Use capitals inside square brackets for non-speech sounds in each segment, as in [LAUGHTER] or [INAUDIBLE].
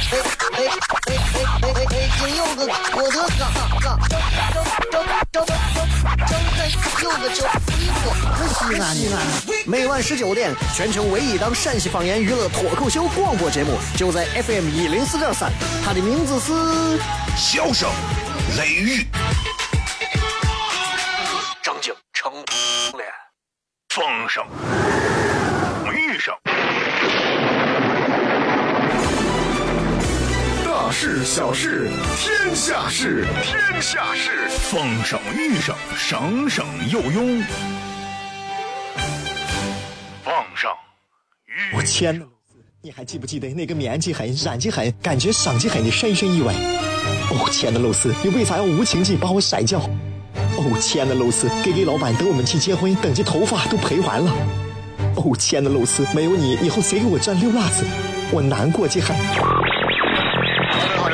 哎哎哎哎哎哎！北京有个郭德纲，张张张张张张有个叫李波，是西安。每晚十九点，全球唯一档陕西方言娱乐脱口秀广播节目，就在 FM 一零四点三。它的名字是《笑声雷雨》，正经成脸，风声雨声。大事小事，天下事，天下事，风声雨声，声声有用。风声雨。我天呐，你还记不记得那个面积狠、染技狠、感觉伤及狠的深深意外？哦天呐，露丝，你为啥要无情地把我甩掉？哦亲爱的，露丝给给老板等我们去结婚，等这头发都赔完了。哦亲爱的，露丝，没有你，以后谁给我赚溜辣子？我难过极狠。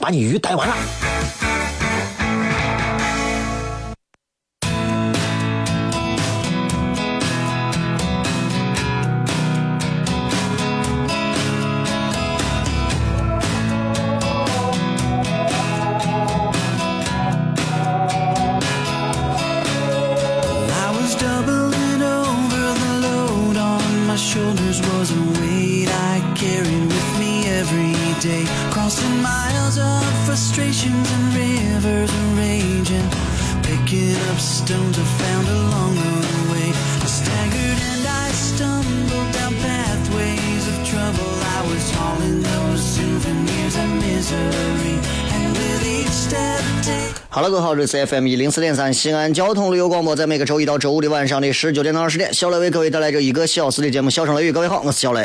把你鱼逮完了。好了，各位好，这是 FM 一零四点三西安交通旅游广播，在每个周一到周五的晚上的十九点到二十点，小雷为各位带来这一个小时的节目《笑声雷雨》。各位好，我是小雷。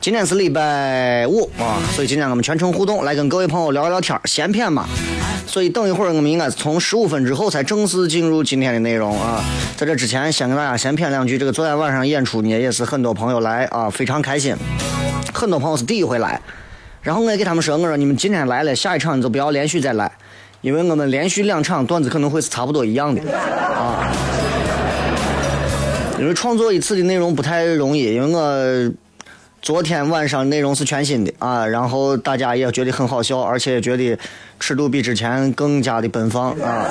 今天是礼拜五啊，所以今天我们全程互动，来跟各位朋友聊聊天闲谝嘛。所以等一会儿我们应该是从十五分之后才正式进入今天的内容啊。在这之前，先跟大家闲谝两句。这个昨天晚上演出呢，也是很多朋友来啊，非常开心。很多朋友是第一回来，然后我也给他们说，我说你们今天来了，下一场你就不要连续再来，因为我们连续两场段子可能会是差不多一样的啊。因为创作一次的内容不太容易，因为我昨天晚上内容是全新的啊，然后大家也觉得很好笑，而且觉得尺度比之前更加的奔放啊。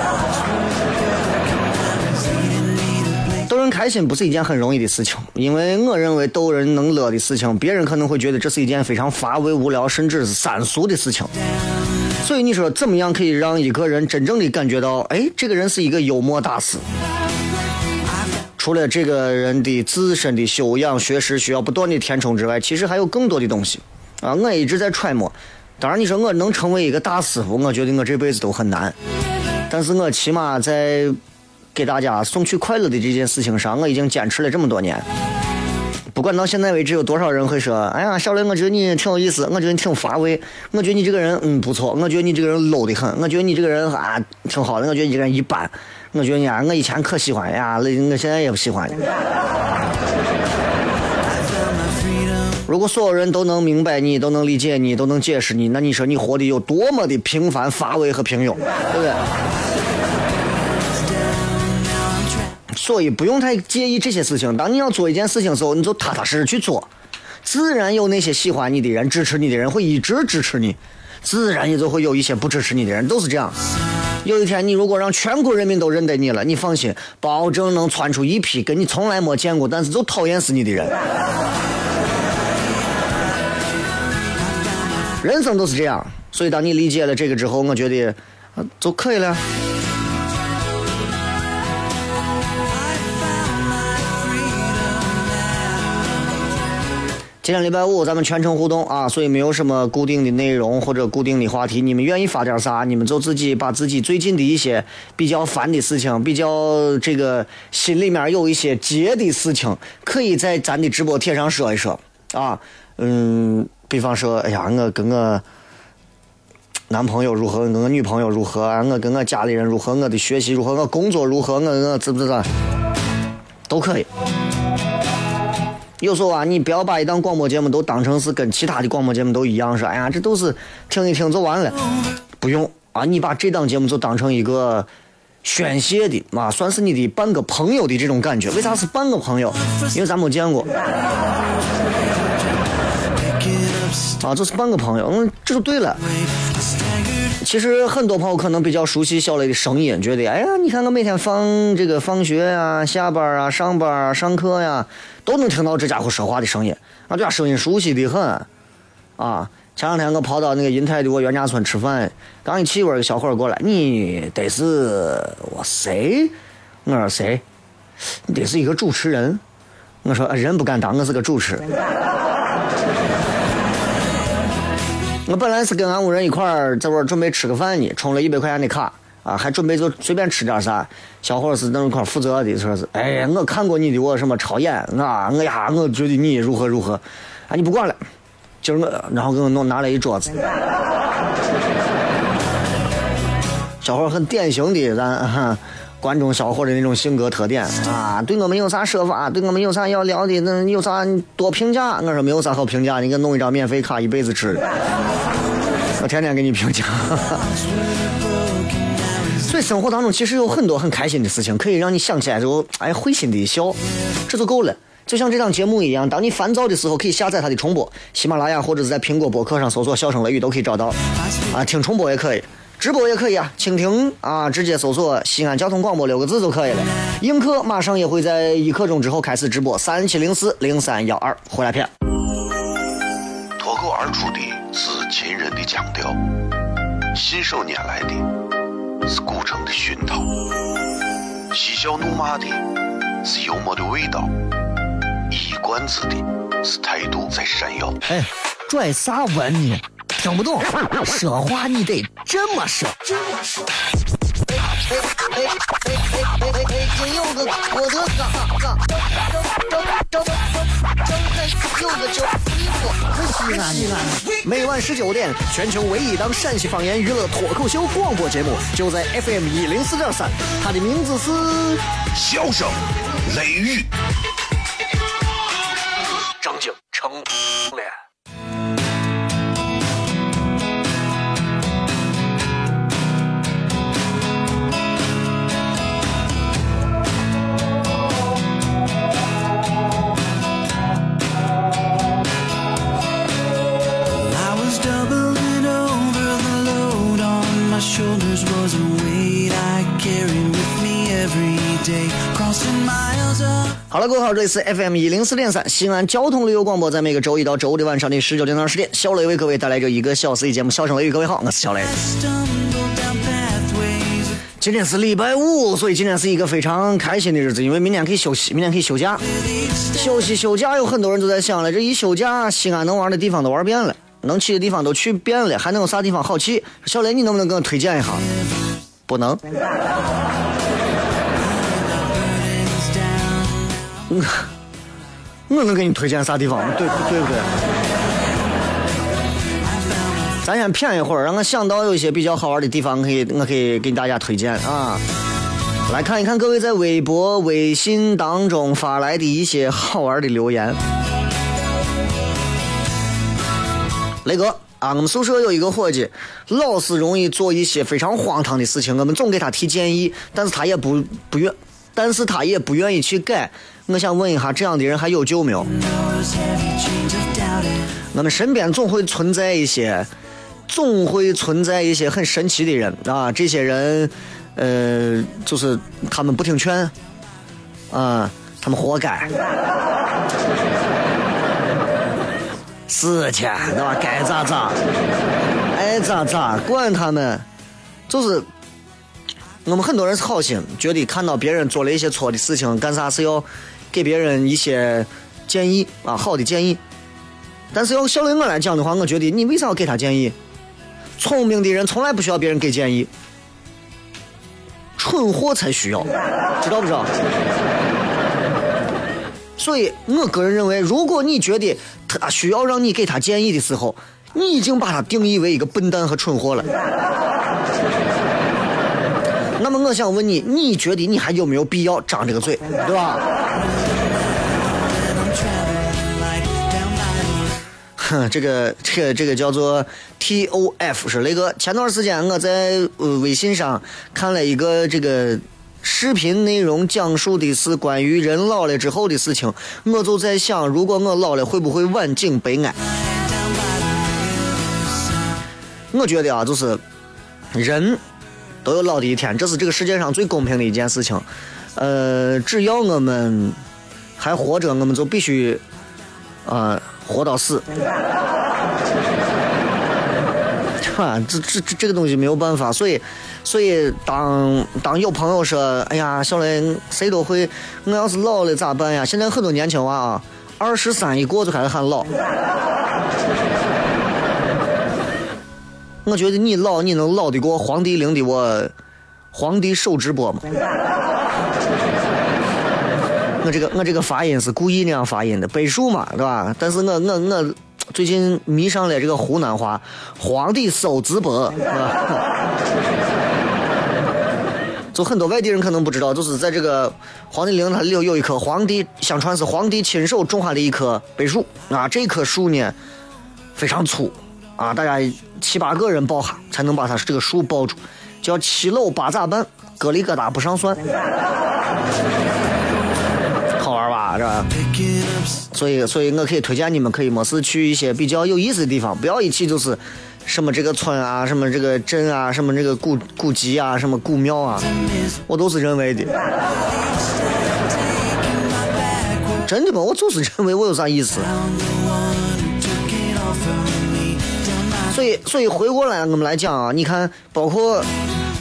开心不是一件很容易的事情，因为我认为逗人能乐的事情，别人可能会觉得这是一件非常乏味、无聊，甚至是三俗的事情。所以你说怎么样可以让一个人真正的感觉到，哎，这个人是一个幽默大师？除了这个人的自身的修养、学识需要不断的填充之外，其实还有更多的东西啊！我一直在揣摩。当然，你说我能成为一个大师傅，我觉得我这辈子都很难。但是我起码在给大家送去快乐的这件事情上，我已经坚持了这么多年。不管到现在为止有多少人会说：“哎呀，小雷，我觉得你挺有意思，我觉得你挺乏味，我觉得你这个人嗯不错，我觉得你这个人 low 的很，我觉得你这个人啊挺好的，我觉得你这个人一般，我觉得你啊，我以前可喜欢呀，我现在也不喜欢。”如果所有人都能明白你，都能理解你，都能解释你，那你说你活得有多么的平凡、乏味和平庸，对不对？所以不用太介意这些事情。当你要做一件事情的时候，你就踏踏实实去做，自然有那些喜欢你的人、支持你的人会一直支持你，自然也就会有一些不支持你的人，都是这样。有一天，你如果让全国人民都认得你了，你放心，保证能窜出一批跟你从来没见过，但是就讨厌死你的人。人生都是这样，所以当你理解了这个之后，我觉得、就可以了。今天礼拜五，咱们全程互动啊，所以没有什么固定的内容或者固定的话题。你们愿意发点啥，你们就自己把自己最近的一些比较烦的事情，比较这个心里面有一些结的事情，可以在咱的直播帖上说一说啊。嗯，比方说，哎呀，我跟我男朋友如何，跟我女朋友如何，我跟我家里人如何，我的学习如何，我工作如何，我我知不知道，都可以。有时候啊，你不要把一档广播节目都当成是跟其他的广播节目都一样，说哎呀，这都是听一听就完了，不用啊，你把这档节目就当成一个宣泄的啊，算是你的半个朋友的这种感觉。为啥是半个朋友？因为咱没见过啊，这是半个朋友，嗯，这就对了。其实很多朋友可能比较熟悉小雷的声音，觉得哎呀，你看我每天放这个放学呀、下班啊、上班啊、上课呀，都能听到这家伙说话的声音，啊，这声音熟悉的很，啊。前两天我跑到那个银泰的我袁家村吃饭，刚一起窝个小伙过来，你得是我谁？我说谁？你得是一个主持人。我说人不敢当，我是个主持人。我本来是跟俺屋人一块儿在这准备吃个饭呢，充了一百块钱的卡啊，还准备就随便吃点啥。小伙是那一块负责的，说是哎，我看过你的我什么超演啊，我呀，我觉得你如何如何，啊，你不管了，今儿我然后给我弄拿了一桌子。[LAUGHS] 小伙很典型的咱关中小伙的那种性格特点啊，对我们有啥说法，对我们有啥要聊的，那有啥多评价？我说没有啥好评价，你给弄一张免费卡，一辈子吃。我天天给你评价。[LAUGHS] 所以生活当中其实有很多很开心的事情，可以让你想起来就哎会心的一笑，这就够了。就像这档节目一样，当你烦躁的时候，可以下载它的重播，喜马拉雅或者是在苹果播客上搜索“笑声雷雨”都可以找到。啊，听重播也可以，直播也可以啊，蜻蜓啊，直接搜索“西安交通广播”六个字就可以了。映客马上也会在一刻钟之后开始直播，三七零四零三幺二回来片。脱口而出的是秦人的腔调，信手拈来的是古城的熏陶，嬉笑怒骂的是幽默的味道，一冠子的是态度在闪耀。哎，拽啥文呢？听不懂，说话你得这么说。西安西安。每晚十九点，全球唯一档陕西方言娱乐脱口秀广播节目，就在 FM 一零四点三，它的名字是笑声雷雨，张景成脸。好了，各位好，这里是 FM 一零四点三西安交通旅游广播，在每个周一到周五的晚上的十九点到二十点，小雷为各位带来这一个小时的节目《笑声雷雨》。各位好，我是小雷。今天是礼拜五，所以今天是一个非常开心的日子，因为明天可以休息，明天可以休假。休息休假，有很多人都在想了，这一休假，西安能玩的地方都玩遍了，能去的地方都去遍了，还能有啥地方好去？小雷，你能不能给我推荐一下？不能。我 [LAUGHS] 我能给你推荐啥地方？对对不对？咱先谝一会儿，让我想到有一些比较好玩的地方，可以我可以给大家推荐啊。来看一看各位在微博、微信当中发来的一些好玩的留言。雷哥啊，我们宿舍有一个伙计，老是容易做一些非常荒唐的事情，我们总给他提建议，但是他也不不愿，但是他也不愿意去改。我想问一下，这样的人还有救没有？我们身边总会存在一些，总会存在一些很神奇的人啊！这些人，呃，就是他们不听劝，啊，他们活该。是去，对吧？该咋咋，爱咋咋，管他们。就是我们很多人是好心，觉得看到别人做了一些错的事情，干啥是要给别人一些建议啊，好的建议。但是要小雷我来讲的话，我觉得你为啥要给他建议？聪明的人从来不需要别人给建议，蠢货才需要，知道不知道？所以我个人认为，如果你觉得他需要让你给他建议的时候，你已经把他定义为一个笨蛋和蠢货了。那么我想问你，你觉得你还有没有必要张这个嘴，对吧哼，[LAUGHS] 这个这个这个叫做 T O F 是那个。前段时间我在呃微信上看了一个这个视频内容，讲述的是关于人老了之后的事情。我就在想，如果我老了，会不会晚景悲哀？我觉得啊，就是人都有老的一天，这是这个世界上最公平的一件事情。呃，只要我们还活着，我们就必须啊、活到死。[LAUGHS] 啊，这这这这个东西没有办法，所以，所以当当有朋友说，哎呀，小雷，谁都会，我要是老了咋办呀？现在很多年轻娃啊，二十三一过就开始喊老。我觉得你老，你能老得过黄帝陵的我，皇帝手直播吗？[LAUGHS] 我这个我这个发音是故意那样发音的，北数嘛，对吧？但是我我我最近迷上了这个湖南话，皇帝手直播，[LAUGHS] 就很多外地人可能不知道，就是在这个黄帝陵，它里头有一棵皇帝，相传是皇帝亲手种下的一棵柏树啊。这棵树呢非常粗啊，大家七八个人抱下才能把他这个树抱住，叫七搂八咋办，疙里疙瘩不上算。[LAUGHS] 好玩吧？这，picking up 所以，所以我可以推荐你们可以没事去一些比较有意思的地方，不要一去就是什么这个村啊，什么这个镇啊，什么这个古古迹啊，什么古庙啊，我都是认为的。真的吗？我就是认为我有啥意思？所以，所以回过来我们来讲啊，你看，包括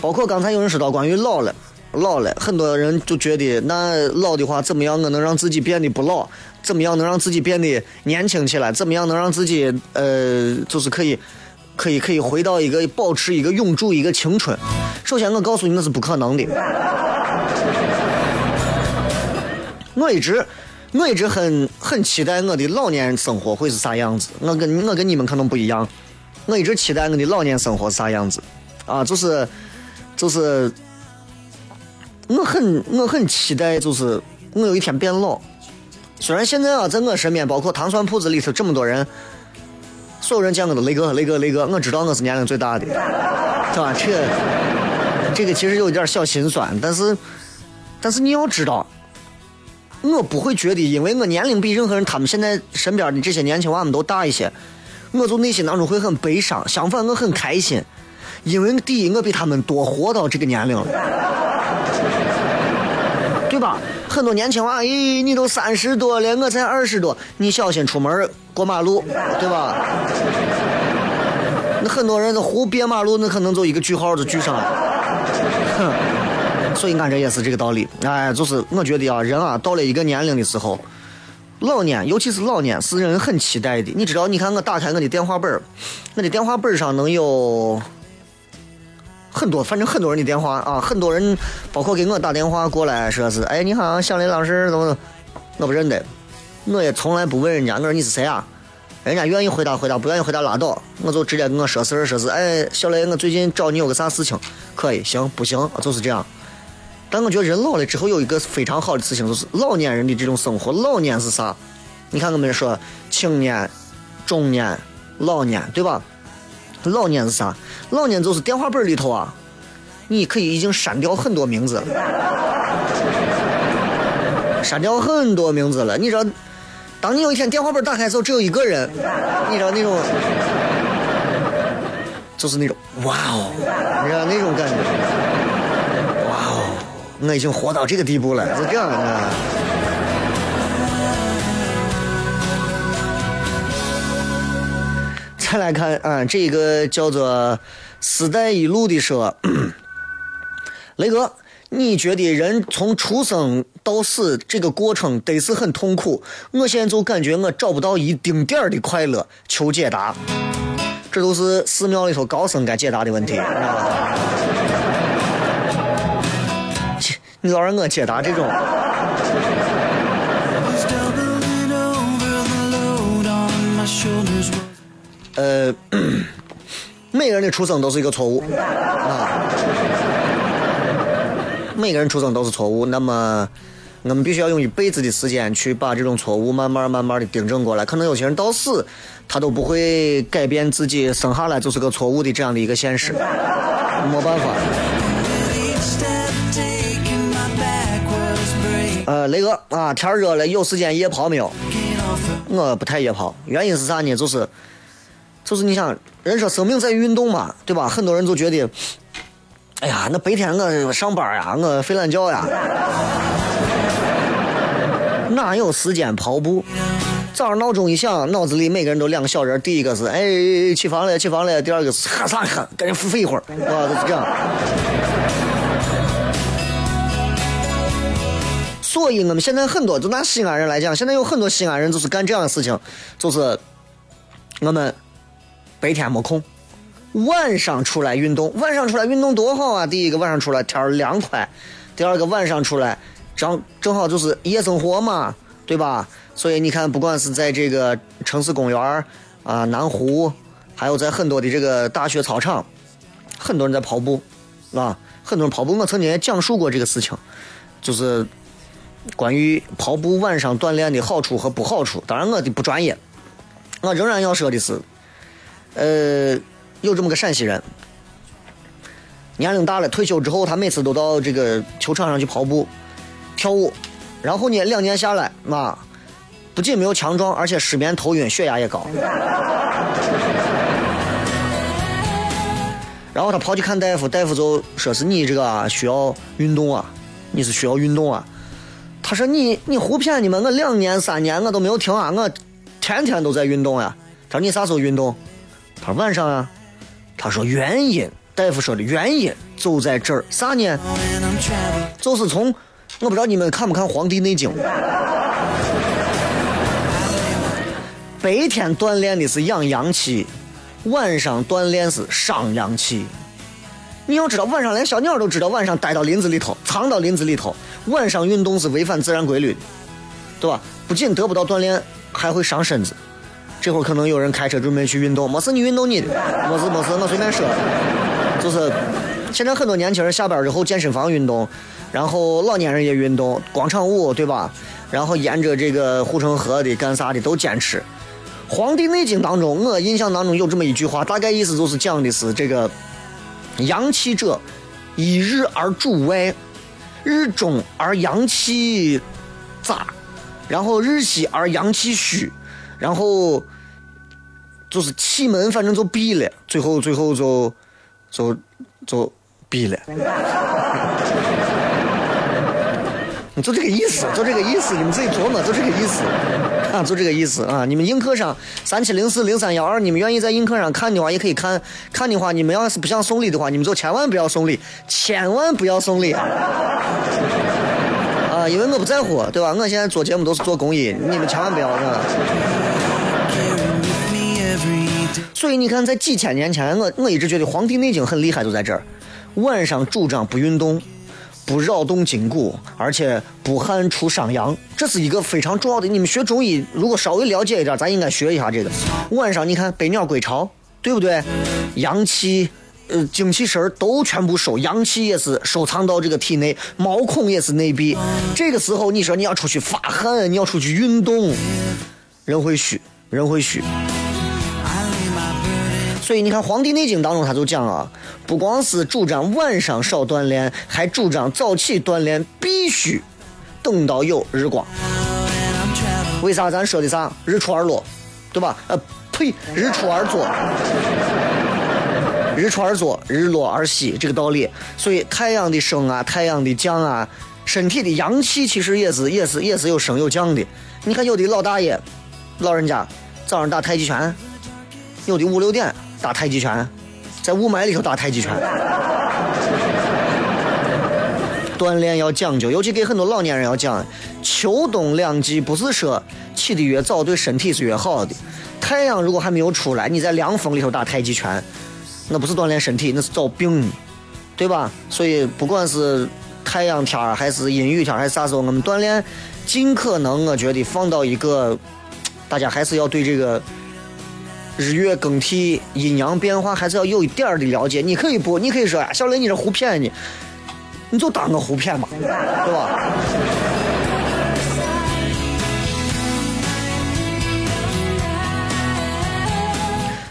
包括刚才有人说到关于老了，老了，很多人就觉得那老的话怎么样？我能让自己变得不老？怎么样能让自己变得年轻起来？怎么样能让自己呃，就是可以可以可以回到一个保持一个永驻一个青春？首先，我告诉你那是不可能的。[LAUGHS] 我一直，我一直很很期待我的老年生活会是啥样子。我跟我跟你们可能不一样，我一直期待我的老年生活是啥样子，啊，就是就是，我很我很期待，就是我有一天变老。虽然现在啊，在我身边，包括糖蒜铺子里头这么多人，所有人见我都雷哥雷哥雷哥，我知道我是年龄最大的，对吧？这个这个其实有点小心酸，但是但是你要知道。我不会觉得，因为我年龄比任何人他们现在身边的这些年轻娃们都大一些，我就内心当中会很悲伤。相反，我很开心，因为第一，我比他们多活到这个年龄了，对吧？很多年轻娃，咦，你都三十多了，我才二十多，你小心出门过马路，对吧？那很多人都胡别马路，那可能就一个句号就句上了。哼。所以俺这也是这个道理，哎，就是我觉得啊，人啊到了一个年龄的时候，老年，尤其是老年，是人很期待的。你知道，你看我打开我的电话本儿我的电话本上能有很多，反正很多人的电话啊，很多人包括给我打电话过来说是，哎，你好，小雷老师，怎么怎么，我不认得，我也从来不问人家，我说你是谁啊？人家愿意回答回答，不愿意回答拉倒，我就直接跟我说事儿，说是，哎，小雷，我最近找你有个啥事情，可以，行，不行，就是这样。但我觉得人老了之后有一个非常好的事情，就是老年人的这种生活。老年是啥？你看我们说青年、中年、老年，对吧？老年是啥？老年就是电话本里头啊，你可以已经删掉很多名字了，删掉很多名字了。你知道，当你有一天电话本打开的时候，只有一个人，你知道那种，就是那种哇哦，你知道那种感觉。我已经活到这个地步了，是这样的。再来看啊，这个叫做“丝带一路”的说，[CLEARS THROAT] 雷哥，你觉得人从出生到死这个过程得是很痛苦？我现在就感觉我找不到一丁点儿的快乐，求解答。这都是寺庙里头高僧该解答的问题。切你老让我解答这种，呃，[CLEARS THROAT] 每个人的出生都是一个错误啊，每个人出生都是错误。那么，我们必须要用一辈子的时间去把这种错误慢慢慢慢的订正过来。可能有些人到死，他都不会改变自己生下来就是个错误的这样的一个现实，没办法。呃，雷哥啊，天热了，有时间夜跑没有？我不太夜跑，原因是啥呢？就是，就是你想，人说生命在于运动嘛，对吧？很多人就觉得，哎呀，那白天我上班呀，我睡懒觉呀，哪有时间跑步？早上闹钟一响，脑子里每个人都两个小人，第一个是哎起床了起床了，第二个是喝啥喝，赶紧付费一会儿，啊，就是这样。所以我们现在很多，就拿西安人来讲，现在有很多西安人就是干这样的事情，就是我们白天没空，晚上出来运动。晚上出来运动多好啊！第一个晚上出来天儿凉快，第二个晚上出来正正好就是夜生活嘛，对吧？所以你看，不管是在这个城市公园儿啊、南湖，还有在很多的这个大学操场，很多人在跑步，啊，很多人跑步。我曾经也讲述过这个事情，就是关于跑步晚上锻炼的好处和不好处。当然我的不专业，我仍然要说的是，呃，有这么个陕西人，年龄大了，退休之后，他每次都到这个球场上去跑步、跳舞，然后呢，两年下来，啊，不仅没有强壮，而且失眠、头晕、血压也高。然后他跑去看大夫，大夫就说是你这个啊需要运动啊，你是需要运动啊。他说你你胡骗你们，我两年三年我都没有停啊，我天天都在运动呀。他说你啥时候运动？他说晚上啊。他说原因，大夫说的原因就在这儿，啥呢？就是从我不知道你们看不看《黄帝内经》，白天锻炼的是养阳气，晚上锻炼是伤阳气。你要知道，晚上连小鸟都知道，晚上待到林子里头，藏到林子里头，晚上运动是违反自然规律的，对吧？不仅得不到锻炼，还会伤身子。这会儿可能有人开车准备去运动，没事你运动你的，没事没事，我随便说。就是现在很多年轻人下班之后健身房运动，然后老年人也运动，广场舞对吧？然后沿着这个护城河的干啥的都坚持。《黄帝内经》当中，我印象当中有这么一句话，大概意思就是讲的是这个阳气者，以日而主外，日中而阳气杂，然后日西而阳气虚，然后就是气门反正就闭了，最后最后就就就闭了。就这个意思，就这个意思，你们自己琢磨，就这个意思，啊，就这个意思啊！你们映客上三七零四零三幺二，你们愿意在映客上看的话，也可以看。看的话，你们要是不想送礼的话，你们就千万不要送礼，千万不要送礼啊！啊，因为我不在乎，对吧？我现在做节目都是做公益，你们千万不要啊.所以你看，在几千年前，我我一直觉得《黄帝内经》很厉害，就在这儿。晚上主张不运动，不扰动筋骨，而且不汗出伤阳，这是一个非常重要的。你们学中医，如果稍微了解一点，咱应该学一下这个。晚上你看百鸟归巢，对不对？阳气。呃，精气神儿都全部收，阳气也是收藏到这个体内，毛孔也是内闭。这个时候，你说你要出去发汗，你要出去运动，人会虚，人会虚。所以你看《黄帝内经》当中他就讲啊，不光是主张晚上少锻炼，还主张早起锻炼必须等到有日光。为啥咱说的啥？日出而落，对吧？呃，呸，日出而作，日出而作，日落而息，这个道理。所以太阳的升啊，太阳的降啊，身体的阳气其实也是也是也是有升有降的。你看有的老大爷、老人家早上打太极拳，有的五六点打太极拳，在雾霾里头打太极拳。锻炼要讲究，尤其给很多老年人要讲，秋冬两季不是说起的越早对身体是越好的。太阳如果还没有出来，你在凉风里头打太极拳，那不是锻炼身体，那是找病，对吧？所以不管是太阳天儿还是阴雨天儿还是啥时候，我们锻炼尽可能我觉得放到一个，大家还是要对这个。日月更替、阴阳变化，还是要有一点儿的了解。你可以不，你可以说，小雷，你这胡骗你，你就当个胡骗吧，对吧？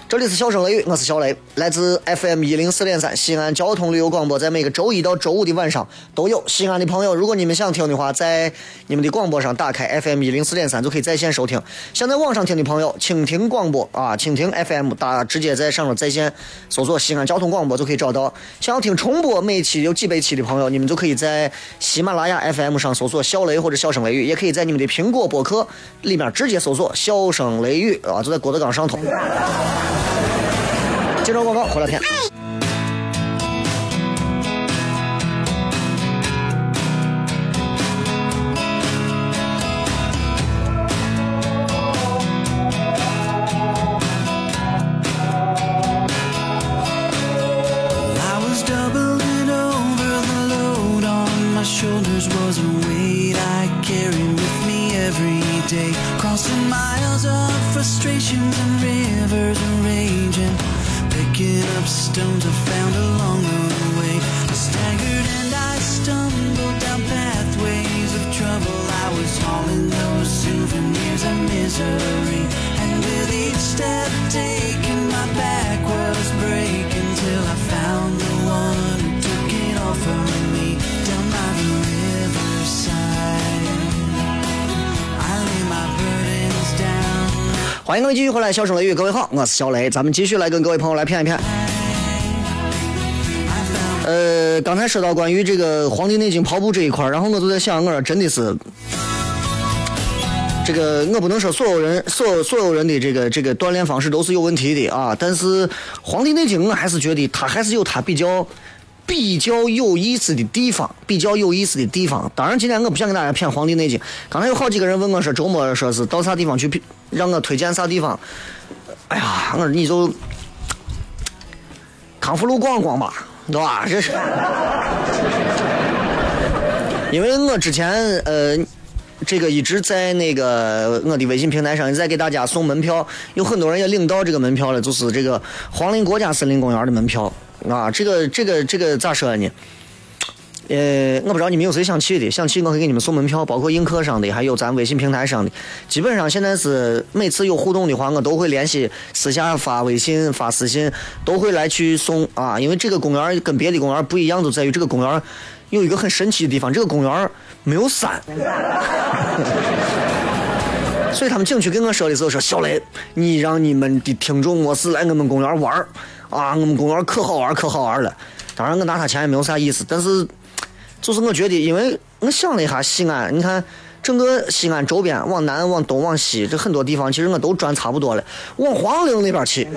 这里是笑声雷雨，我是小雷，来自 FM 一零四点三西安交通旅游广播，在每个周一到周五的晚上都有。西安的朋友，如果你们想听的话，在你们的广播上打开 FM 一零四点三就可以在线收听。想在网上听的朋友，蜻蜓广播啊，蜻蜓 FM 打直接在上面在线搜索西安交通广播就可以找到。想要听重播，每期有几百期的朋友，你们就可以在喜马拉雅 FM 上搜索小雷或者小声雷雨，也可以在你们的苹果播客里面直接搜索笑声雷雨啊，就在郭德纲上头。接着广告，回来片。欢迎各位继续回来，小声雷雨，各位好，我是小雷，咱们继续来跟各位朋友来谝一谝。呃，刚才说到关于这个《黄帝内经》跑步这一块，然后我就在想，我说真的是，这个我不能说所有人所有所有人的这个这个锻炼方式都是有问题的啊，但是《黄帝内经》我还是觉得它还是有它比较比较有意思的地方，比较有意思的地方。当然，今天我不想给大家谝《黄帝内经》。刚才有好几个人问我说，周末说是到啥地方去，让我推荐啥地方。哎呀，我说你就康复路逛逛吧，对吧？这是，[LAUGHS] 因为我之前呃。这个一直在那个我的微信平台上，在给大家送门票，有很多人也领到这个门票了，就是这个黄陵国家森林公园的门票啊。这个这个这个咋说呢？呃，我不知道你们有谁想去的，想去我可以给你们送门票，包括映客上的，还有咱微信平台上的。基本上现在是每次有互动的话，我都会联系私下发微信、发私信，都会来去送啊。因为这个公园跟别的公园不一样，就在于这个公园有一个很神奇的地方，这个公园没有山。[LAUGHS] 所以他们景区跟我说的时候说：“小雷，你让你们的听众我是来我们公园玩儿啊，我们公园可好玩可好玩了。”当然我拿他钱也没有啥意思，但是就是我觉得，因为我想了一下西安，你看整个西安周边往南、往东、往西，这很多地方其实我都转差不多了，往黄陵那边去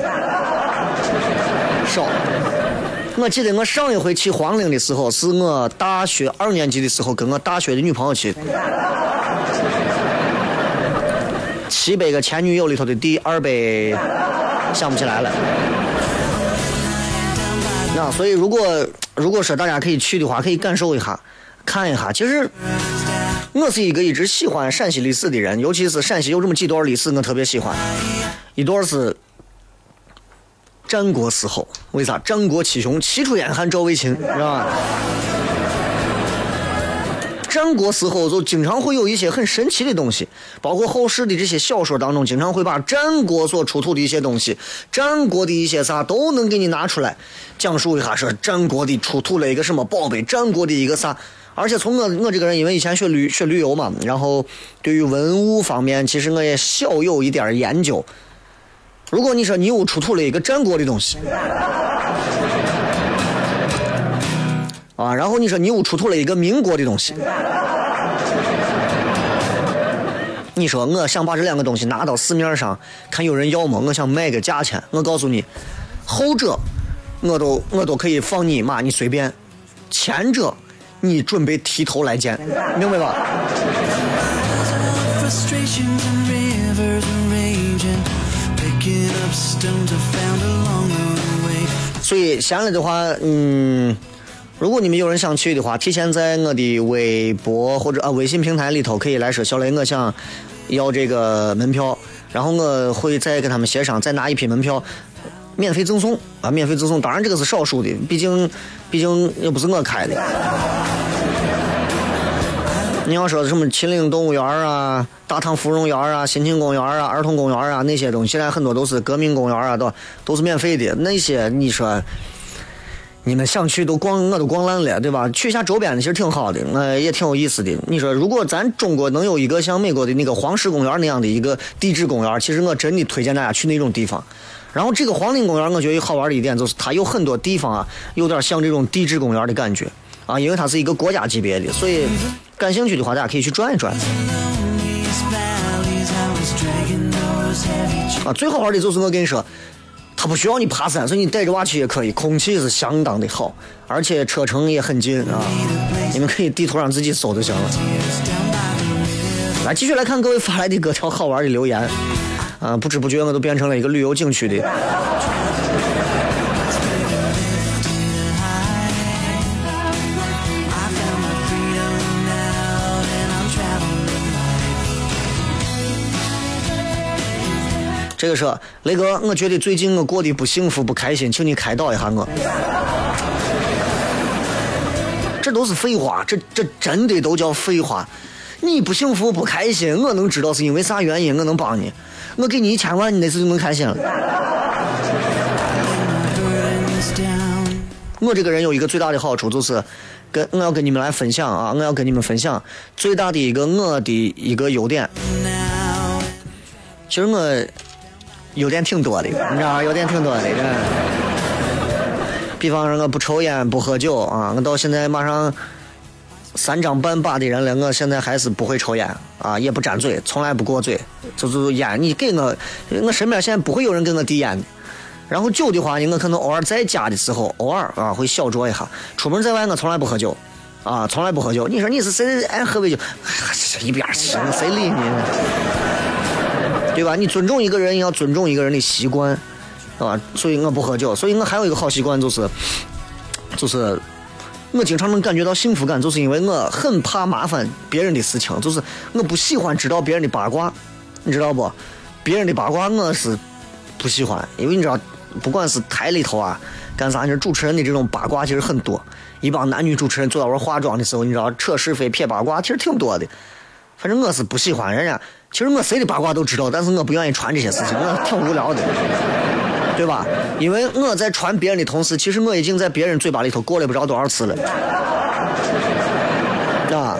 少。[LAUGHS] 我记得我上一回去黄陵的时候，是我大学二年级的时候，跟我大学的女朋友去。七百个前女友里头的第二百，想不起来了。啊所以如果如果说大家可以去的话，可以感受一下，看一下。其实我是一个一直喜欢陕西历史的人，尤其是陕西有这么几段历史，我特别喜欢。一段是战国时候，为啥？战国七雄，齐楚燕韩赵魏秦，是吧？战国时候就经常会有一些很神奇的东西，包括后世的这些小说当中，经常会把战国所出土的一些东西，战国的一些啥都能给你拿出来讲述一下，说战国的出土了一个什么宝贝，战国的一个啥。而且从我我这个人，因为以前学旅学旅游嘛，然后对于文物方面，其实我也小有一点研究。如果你说你又出土了一个战国的东西。啊，然后你说你又出土了一个民国的东西，你说我想把这两个东西拿到市面上，看有人要么，我想卖个价钱。我告诉你，后者我都我都可以放你马，你随便；前者你准备提头来见，明白吧.所以闲了的话，嗯，如果你们有人想去的话，提前在我的微博或者啊微信平台里头可以来说，小雷，我想要这个门票，然后我会再跟他们协商，再拿一批门票。免费赠送啊！免费赠送，当然这个是少数的，毕竟，毕竟又不是我开的。你要说什么秦岭动物园啊、大唐芙蓉园啊、新庆公园啊、儿童公园啊那些东西，现在很多都是革命公园啊，都都是免费的。那些你说，你们想去都逛，我都逛烂了，对吧？去一下周边的其实挺好的，呃，也挺有意思的。你说，如果咱中国能有一个像美国的那个黄石公园那样的一个地质公园，其实我真的推荐大家去那种地方。然后这个黄陵公园，我觉得好玩的一点就是它有很多地方啊，有点像这种地质公园的感觉啊，因为它是一个国家级别的，所以感兴趣的话，大家可以去转一转啊。最好玩的就是我跟你说，它不需要你爬山，所以你带着娃去也可以，空气是相当的好，而且车程也很近啊。你们可以地图上自己搜就行了。来，继续来看各位发来的各条好玩的留言。啊，不知不觉我都变成了一个旅游景区的。这个是雷哥，我觉得最近我过得不幸福不开心，请你开导一下我。这都是废话，这这真的都叫废话。你不幸福不开心，我能知道是因为啥原因，我能帮你。我给你一千万，你那次就能开心了。我这个人有一个最大的好处，就是跟我要跟你们来分享啊，我要跟你们分享最大的一个我的一个优点。其实我优点挺多的，你知道吗？优点挺多的，这。比方说，我不抽烟，不喝酒啊，我到现在马上三张半把的人了，我现在还是不会抽烟啊，也不沾嘴，从来不过嘴，就是烟，你给我，我身边现在不会有人给我递烟的。然后酒的话呢，我可能偶尔在家的时候，偶尔啊会小酌一下。出门在外，我从来不喝酒，啊，从来不喝酒。你说你是谁爱喝杯酒？一边去，谁理你呢？对吧？你尊重一个人，也要尊重一个人的习惯，对吧？所以我不喝酒，所以我还有一个好习惯就是，就是我经常能感觉到幸福感，就是因为我很怕麻烦别人的事情，就是我不喜欢知道别人的八卦，你知道不？别人的八卦我是不喜欢，因为你知道，不管是台里头啊，干啥，就是主持人的这种八卦其实很多，一帮男女主持人坐到那化妆的时候，你知道扯是非撇八卦其实挺多的。反正我是不喜欢人家，其实我谁的八卦都知道，但是我不愿意传这些事情，[LAUGHS] 我挺无聊的，对吧？因为我在传别人的同时，其实我已经在别人嘴巴里头过了不知道多少次了，[LAUGHS] 啊，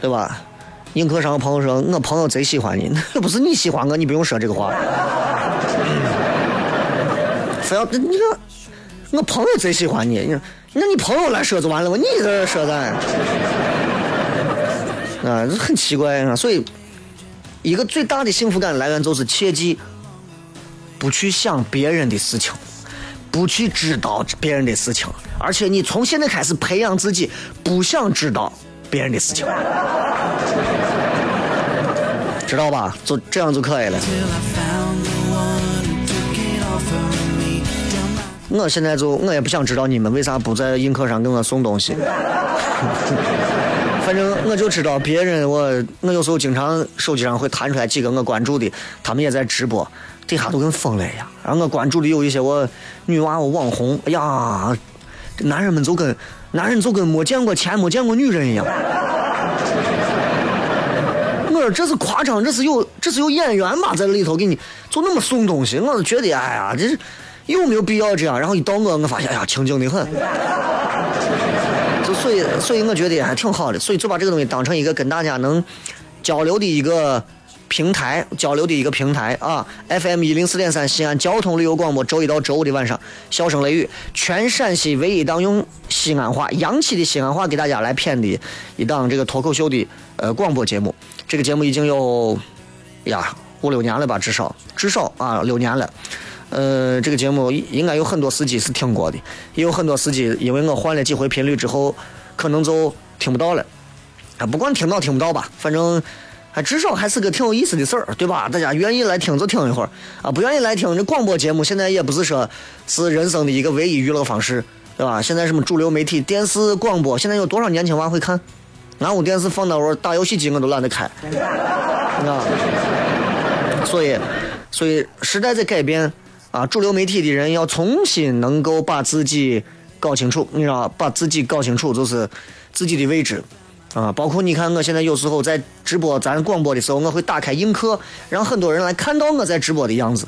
对吧？映客上的朋友说，我朋友贼喜欢你，[LAUGHS] 那不是你喜欢我，你不用说这个话，非要你说我朋友贼喜欢你，你说那你朋友来说就完了吗？你在这说咱。啊，这很奇怪啊！所以，一个最大的幸福感来源就是切记不去想别人的事情，不去知道别人的事情，而且你从现在开始培养自己不想知道别人的事情，[LAUGHS] 知道吧？就这样就可以了。我现在就我也不想知道你们为啥不在映客上给我送东西。[LAUGHS] 反正我就知道别人我我有时候经常手机上会弹出来几个我关注的，他们也在直播，底下都跟疯了一样。然后我关注的有一些我女娃我网红，哎呀，这男人们就跟男人就跟没见过钱没见过女人一样。我说这是夸张，这是有这是有演员吧在里头给你就那么送东西，我就觉得哎呀，这是有没有必要这样？然后一到我，我发现哎呀，清静的很。就所以，所以我觉得还挺好的，所以就把这个东西当成一个跟大家能交流的一个平台，交流的一个平台啊。FM 一零四点三西安交通旅游广播，周一到周五的晚上，笑声雷雨，全陕西唯一档用西安话洋气的西安话给大家来谝的一档这个脱口秀的呃广播节目。这个节目已经有呀五六年了吧，至少至少啊六年了。呃，这个节目应该有很多司机是听过的，也有很多司机因为我换了几回频率之后，可能就听不到了。啊，不管听到听不到吧，反正，啊，至少还是个挺有意思的事儿，对吧？大家愿意来听就听一会儿，啊，不愿意来听这广播节目，现在也不是说是人生的一个唯一娱乐方式，对吧？现在什么主流媒体、电视、广播，现在有多少年轻娃会看？俺屋电视放那会儿打游戏机我都懒得开，啊，所以，所以时代在改变，[LAUGHS] 啊，主流媒体的人要重新能够把自己搞清楚，你知道，把自己搞清楚，就是自己的位置。啊，包括你看，我现在有时候在直播咱广播的时候，我会打开映客，让很多人来看到我在直播的样子。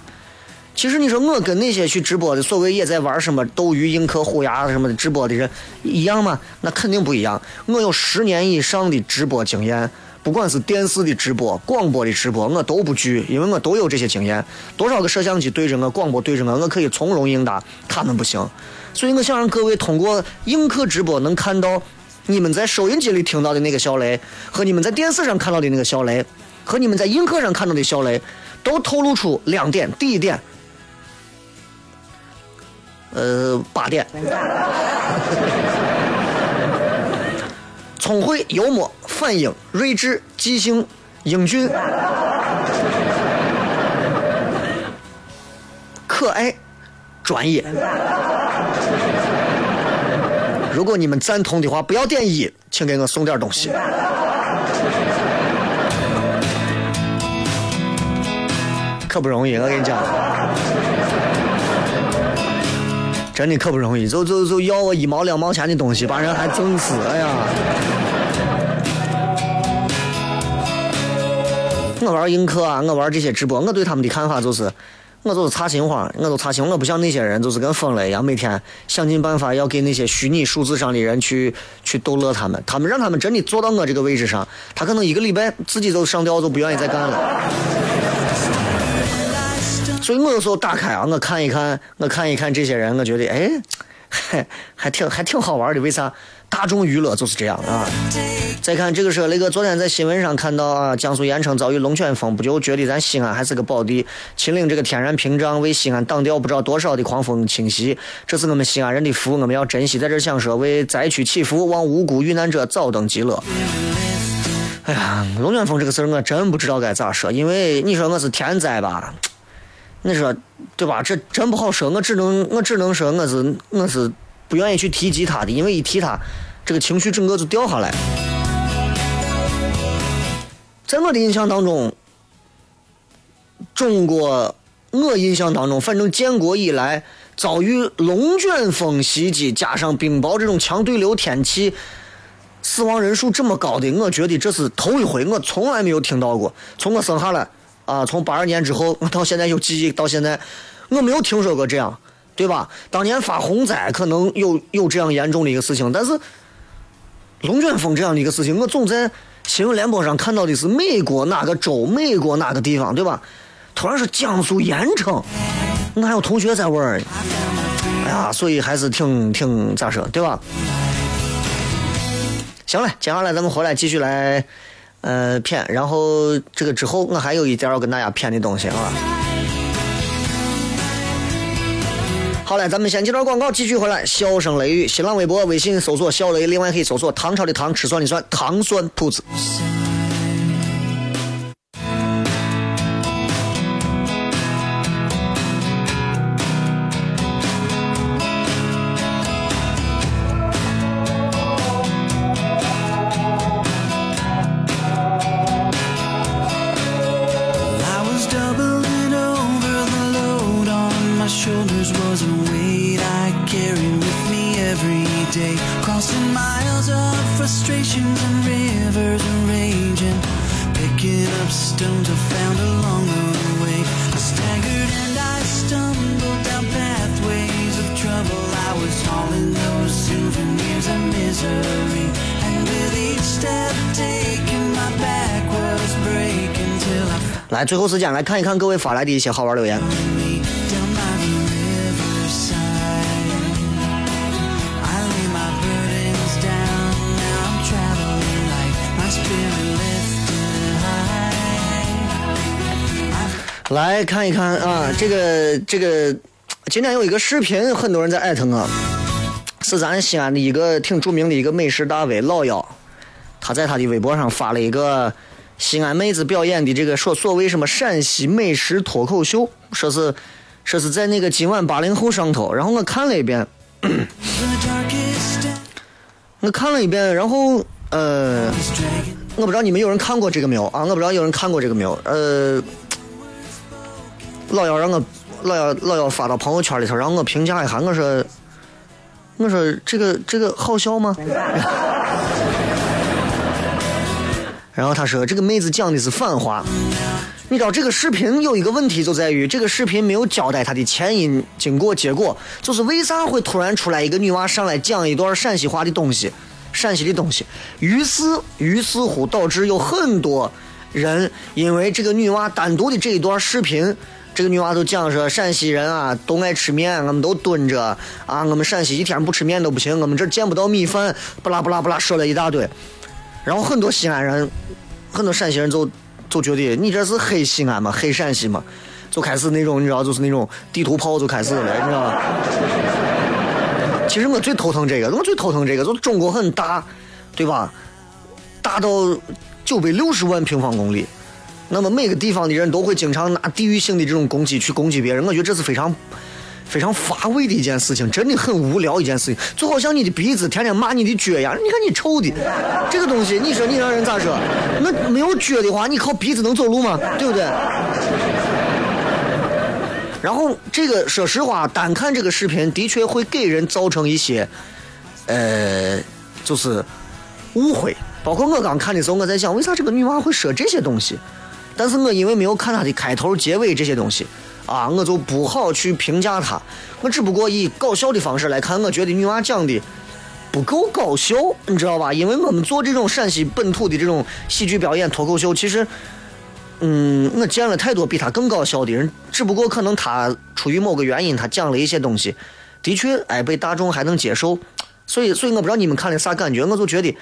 其实你说我跟那些去直播的，所谓也在玩什么斗鱼、映客、虎牙什么的直播的人一样吗？那肯定不一样。我有十年以上的直播经验，不管是电视的直播、广播的直播，我都不惧，因为我都有这些经验。多少个摄像机对着我，广播对着我，我可以从容应答。他们不行，所以我想让各位通过映客直播能看到。你们在收音机里听到的那个小雷，和你们在电视上看到的那个小雷，和你们在映客上看到的小雷，都透露出两点。第一点，呃，八点，聪慧、幽默、反应、睿智、记性、英俊、可爱、专业。如果你们赞同的话，不要点一，请给我送点东西。可不容易，我跟你讲，真的可不容易，就就就要我一毛两毛钱的东西，把人还整死，哎呀！我玩映客啊，我玩这些直播，我对他们的看法就是。我就是擦心花，我都擦心，我不像那些人，就是跟疯了一样，每天想尽办法要给那些虚拟数字上的人去去逗乐他们。他们让他们真的坐到我这个位置上，他可能一个礼拜自己就上吊，就不愿意再干了。所以我有时候打开啊，我看一看，我看一看这些人，我觉得哎，还 [LAUGHS] 还挺还挺好玩的。为啥？大众娱乐就是这样啊！再看这个是那个昨天在新闻上看到啊，江苏盐城遭遇龙卷风，不就觉得咱西安还是个宝地，秦岭这个天然屏障为西安挡掉不知道多少的狂风侵袭，这是我们西安人的福，我们要珍惜。在这想说，为灾区祈福，望无辜遇难者早登极乐。哎呀，龙卷风这个事儿我真不知道该咋说，因为你说我是天灾吧，你说对吧？这真不好说，我只能我只能说我是我是。不愿意去提及他的，因为一提他，这个情绪整个就掉下来。在我的印象当中，中国，我印象当中，反正建国以来遭遇龙卷风袭击，加上冰雹这种强对流天气，死亡人数这么高的，我觉得这是头一回，我从来没有听到过。从我生下来啊，从八二年之后，[LAUGHS] 到现在有记忆，到现在我没有听说过这样。对吧？当年发洪灾可能有有这样严重的一个事情，但是龙卷风这样的一个事情，我总在新闻联播上看到的是美国哪个州、美国哪个地方，对吧？突然是江苏盐城，我还有同学在玩儿，哎呀，所以还是挺挺咋说，对吧？行了，接下来咱们回来继续来呃骗，然后这个之后我还有一点要跟大家骗的东西啊。好了，咱们先接着广告，继续回来。笑声雷雨，新浪微博、微信搜索“笑雷”，另外可以搜索“唐朝的唐，吃蒜的蒜，糖蒜铺子”。最后时间来看一看各位发来的一些好玩留言。来看一看啊，这个这个，今天有一个视频，很多人在艾特我，是咱西安的一个挺著名的一个美食大 V 老幺他在他的微博上发了一个西安妹子表演的这个所所谓什么陕西美食脱口秀，说是说是在那个今晚八零后上头，然后我看了一遍，[COUGHS] 我看了一遍，然后呃，我不知道你们有人看过这个没有啊？我不知道有人看过这个没有？呃，老姚让我老姚老姚发到朋友圈里头，让我评价一下，我说我说这个这个好笑吗？然后他说这个妹子讲的是反话。你知道这个视频有一个问题就在于这个视频没有交代它的前因经过结果，就是为啥会突然出来一个女娃上来讲一段陕西话的东西，陕西的东西，于是于是乎导致有很多人因为这个女娃单独的这一段视频，这个女娃都讲说陕西人啊都爱吃面，我们都蹲着啊，我们陕西一天不吃面都不行，我们这见不到米饭，不拉不拉不拉说了一大堆，然后很多西安人，很多陕西人就。就觉得你这是黑西安嘛，黑陕西嘛，就开始那种你知道，就是那种地图炮就开始了，你知道吧？其实我最头疼这个，我最头疼这个，就中国很大，对吧？大到九百六十万平方公里，那么每个地方的人都会经常拿地域性的这种攻击去攻击别人，我觉得这是非常。非常乏味的一件事情，真的很无聊一件事情，就好像你的鼻子天天骂你的脚一样。你看你臭的，这个东西，你说你让人咋说？那没有脚的话，你靠鼻子能走路吗？对不对？然后这个说实话，单看这个视频，的确会给人造成一些，呃，就是误会。包括我刚看的时候，我在想，为啥这个女娃会说这些东西？但是我因为没有看她的开头、结尾这些东西。啊，我就不好去评价他，我只不过以搞笑的方式来看，我觉得女娃讲的不够搞笑，你知道吧？因为我们做这种陕西本土的这种喜剧表演、脱口秀，其实，嗯，我见了太多比他更搞笑的人，只不过可能他出于某个原因，他讲了一些东西，的确，哎，被大众还能接受，所以，所以我不知道你们看的啥感觉，我就觉得，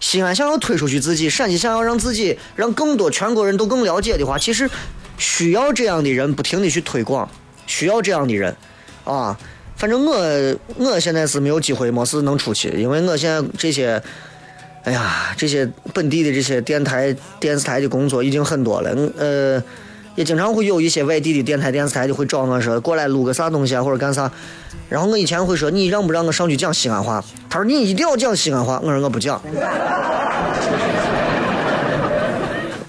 西安想要推出去自己，陕西想要让自己让更多全国人都更了解的话，其实。需要这样的人不停的去推广，需要这样的人，啊，反正我我现在是没有机会，没事能出去，因为我现在这些，哎呀，这些本地的这些电台、电视台的工作已经很多了，呃，也经常会有一些外地的电台、电视台的会找我说过来录个啥东西啊，或者干啥，然后我以前会说你让不让我上去讲西安话？他说你一定要讲西安话，我说我不讲。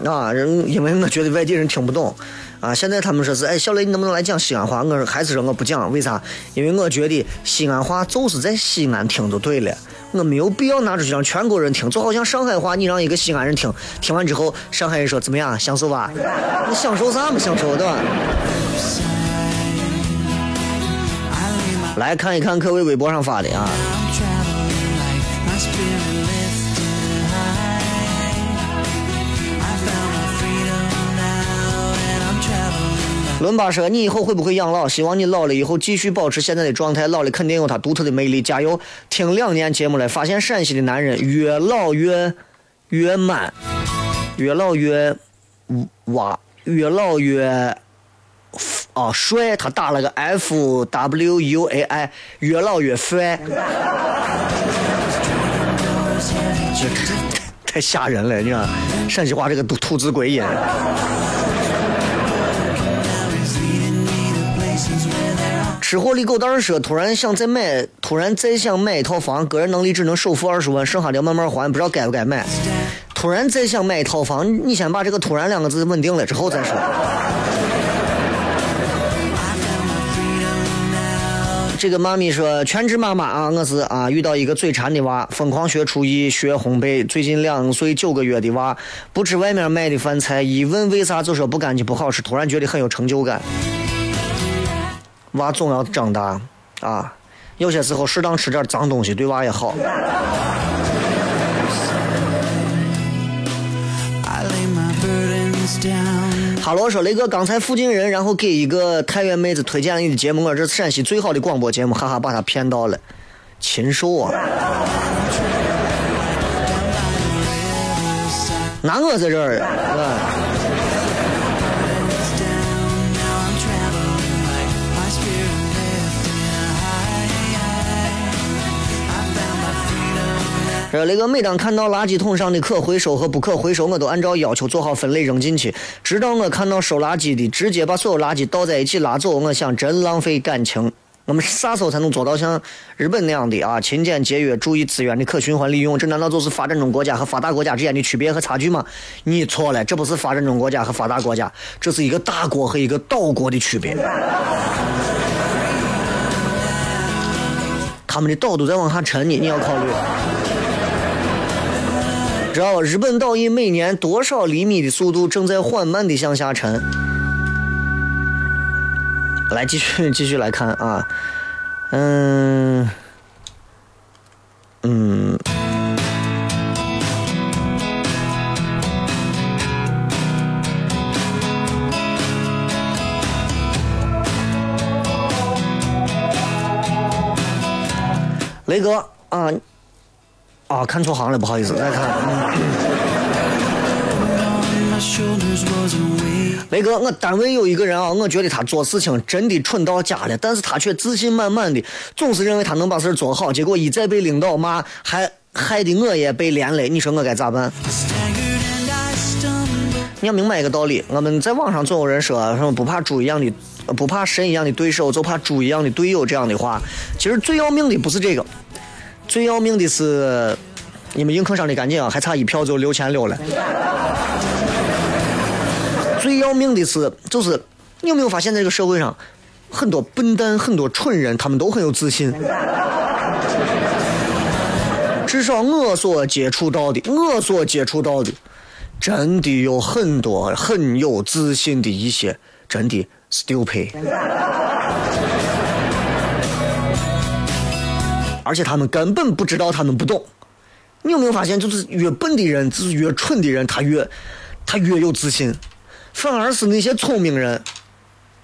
啊，人因为我觉得外地人听不懂，啊，现在他们说是，哎，小雷你能不能来讲西安话？我说还是说我不讲，为啥？因为我觉得西安话就是在西安听就对了，我没有必要拿出去让全国人听，就好像上海话，你让一个西安人听，听完之后，上海人说怎么样，享受吧？你享受啥嘛？享受对吧？来看一看各位微博上发的啊。伦巴说：“你以后会不会养老？希望你老了以后继续保持现在的状态。老了肯定有他独特的魅力，加油！听两年节目了，发现陕西的男人越老越越满越老越哇，越老越啊帅。他打了个 F W U A I，越老越帅，[LAUGHS] 太吓人了！你看陕西话这个吐字归音。”吃货李狗蛋说：“突然想再买，突然再想买一套房，个人能力只能首付二十万，剩下的慢慢还，不知道该不该买。突然再想买一套房，你先把这个‘突然’两个字稳定了之后再说。”这个妈咪说：“全职妈妈啊，我是啊，遇到一个嘴馋的娃，疯狂学厨艺，学烘焙。最近两岁九个月的娃，不吃外面卖的饭菜，一问为啥就说不干净不好吃，突然觉得很有成就感。”娃总要长大，啊，有些时候适当吃点脏东西对娃也好。哈罗说：“雷哥，刚才附近人，然后给一个太原妹子推荐了你的节目，我这是陕西最好的广播节目，哈哈，把他骗到了，禽兽啊！那我在这儿啊？”呃，雷哥，每当看到垃圾桶上的可回收和不可回收，我都按照要求做好分类扔进去。直到我看到收垃圾的直接把所有垃圾倒在一起拉走，我想真浪费感情。我们啥时候才能做到像日本那样的啊，勤俭节约、注意资源的可循环利用？这难道就是发展中国家和发达国家之间的区别和差距吗？你错了，这不是发展中国家和发达国家，这是一个大国和一个岛国的区别。他们的岛都在往下沉呢，你要考虑。知道日本岛以每年多少厘米的速度正在缓慢的向下沉？来，继续继续来看啊，嗯嗯，雷哥啊啊，看错行了，不好意思，再看。雷哥，我单位有一个人啊，我觉得他做事情真的蠢到家了，但是他却自信满满的，总是认为他能把事做好，结果一再被领导骂，还害得我也被连累。你说我该咋办？你要明白一个道理，我们在网上总有人说什么不怕猪一样的，不怕神一样的对手，就怕猪一样的队友这样的话，其实最要命的不是这个，最要命的是你们映客上的赶紧啊，还差一票就六千六了。最要命的是，就是你有没有发现，在这个社会上，很多笨蛋、很多蠢人，他们都很有自信。至少我所接触到的，我所接触到的，真的有很多很有自信的一些，真的 stupid。而且他们根本不知道，他们不懂。你有没有发现，就是越笨的人，就是越蠢的人，他越他越有自信，反而是那些聪明人，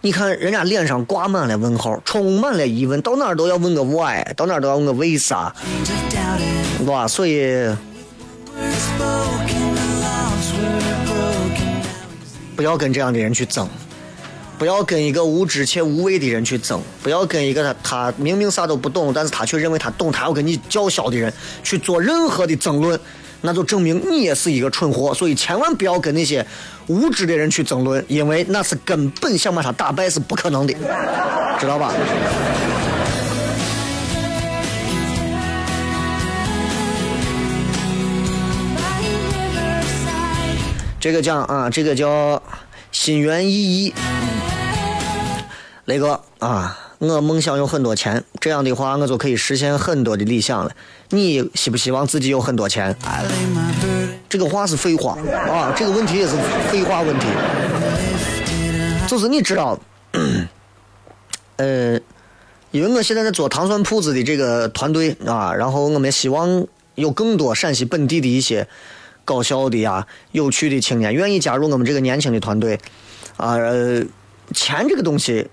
你看人家脸上挂满了问号，充满了疑问，到哪儿都要问个 why，到哪儿都要问个为啥，Dreams of doubted. 对吧？所以不要跟这样的人去争，不要跟一个无知且无畏的人去争，不要跟一个他他明明啥都不懂，但是他却认为他懂，他要跟你叫嚣的人去做任何的争论，那就证明你也是一个蠢货。所以千万不要跟那些无知的人去争论，因为那是根本想把他打败是不可能的，知道吧？这个叫啊，这个叫心猿意义。雷哥啊，我梦想有很多钱，这样的话我就可以实现很多的理想了。你希不希望自己有很多钱？这个话是废话啊，这个问题也是废话问题。就是你知道，[CLEARS THROAT] 呃，因为我现在在做糖蒜铺子的这个团队啊，然后我们希望有更多陕西本地的一些搞笑的呀、有趣的青年愿意加入我们这个年轻的团队啊。呃，钱这个东西。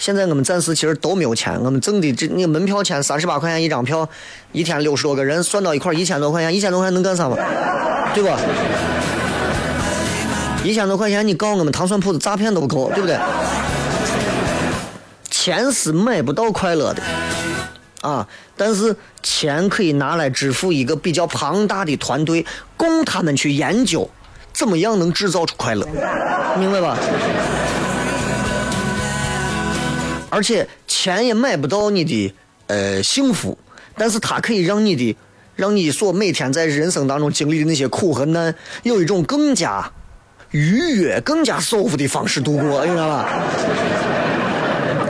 现在我们暂时其实都没有钱，我们挣的这那个门票钱三十八块钱一张票，一天六十多个人，算到一块一千多块钱，一千多块钱能干啥嘛？对吧？一千多块钱你告我们糖蒜铺子诈骗都不够，对不对？钱是买不到快乐的啊，但是钱可以拿来支付一个比较庞大的团队，供他们去研究怎么样能制造出快乐，明白吧？而且钱也买不到你的呃幸福，但是它可以让你的，让你所每天在人生当中经历的那些苦和难，有一种更加愉悦、更加舒服的方式度过，[LAUGHS] 你知道吧？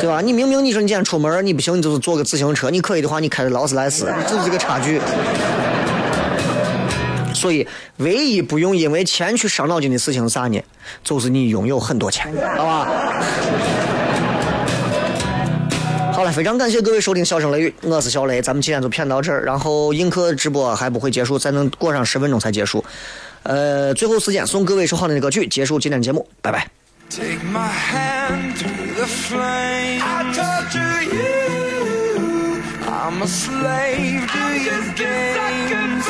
对吧？你明明你说你今天出门你不行，你就是坐个自行车；你可以的话，你开着劳斯莱斯，就是这个差距。所以，唯一不用因为钱去伤脑筋的事情是啥呢？就是你拥有很多钱，好吧？非常感谢各位收听《笑声雷雨》，我是小雷，咱们今天就骗到这儿，然后映客直播还不会结束，再能过上十分钟才结束。呃，最后时间送各位首好听的歌曲，结束今天节目，拜拜。Take my hand to the flame. I talk to you. I'm a slave to your games.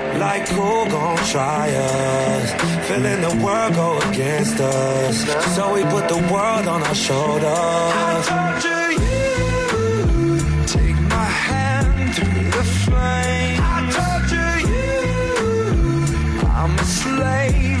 Like who gon' try us? Feeling the world go against us. So we put the world on our shoulders. I torture you. Take my hand through the flame. I torture you. I'm a slave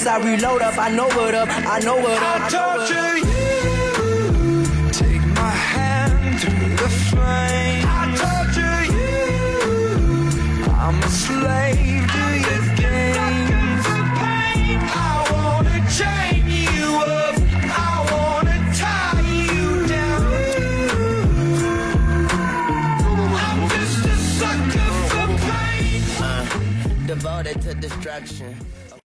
I reload up, I know what up, I know what up. I torture you. Take my hand through the flame. I torture you. I'm a slave to your games. I wanna chain you up. I wanna tie you down. I'm just a sucker for pain. Uh, devoted to destruction.